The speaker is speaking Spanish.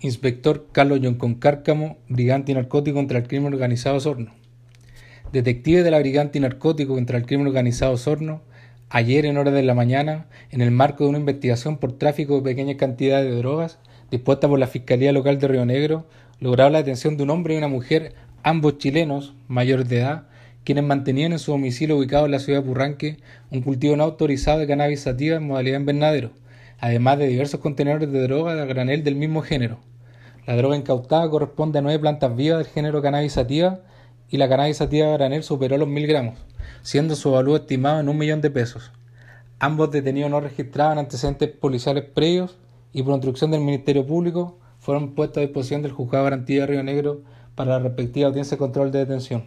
Inspector Carlos Yoncon Cárcamo, Brigante Narcótico contra el Crimen Organizado Sorno. Detective de la Brigante Narcótico contra el Crimen Organizado Sorno, ayer en horas de la mañana, en el marco de una investigación por tráfico de pequeñas cantidades de drogas, dispuesta por la Fiscalía Local de Río Negro, lograron la detención de un hombre y una mujer, ambos chilenos, mayores de edad, quienes mantenían en su domicilio ubicado en la ciudad de Purranque un cultivo no autorizado de cannabis sativa en modalidad invernadero, además de diversos contenedores de droga de granel del mismo género. La droga incautada corresponde a nueve plantas vivas del género cannabis sativa y la cannabis sativa granel superó los mil gramos, siendo su valor estimado en un millón de pesos. Ambos detenidos no registraban antecedentes policiales previos y por instrucción del Ministerio Público fueron puestos a disposición del Juzgado de Garantía de Río Negro para la respectiva audiencia de control de detención.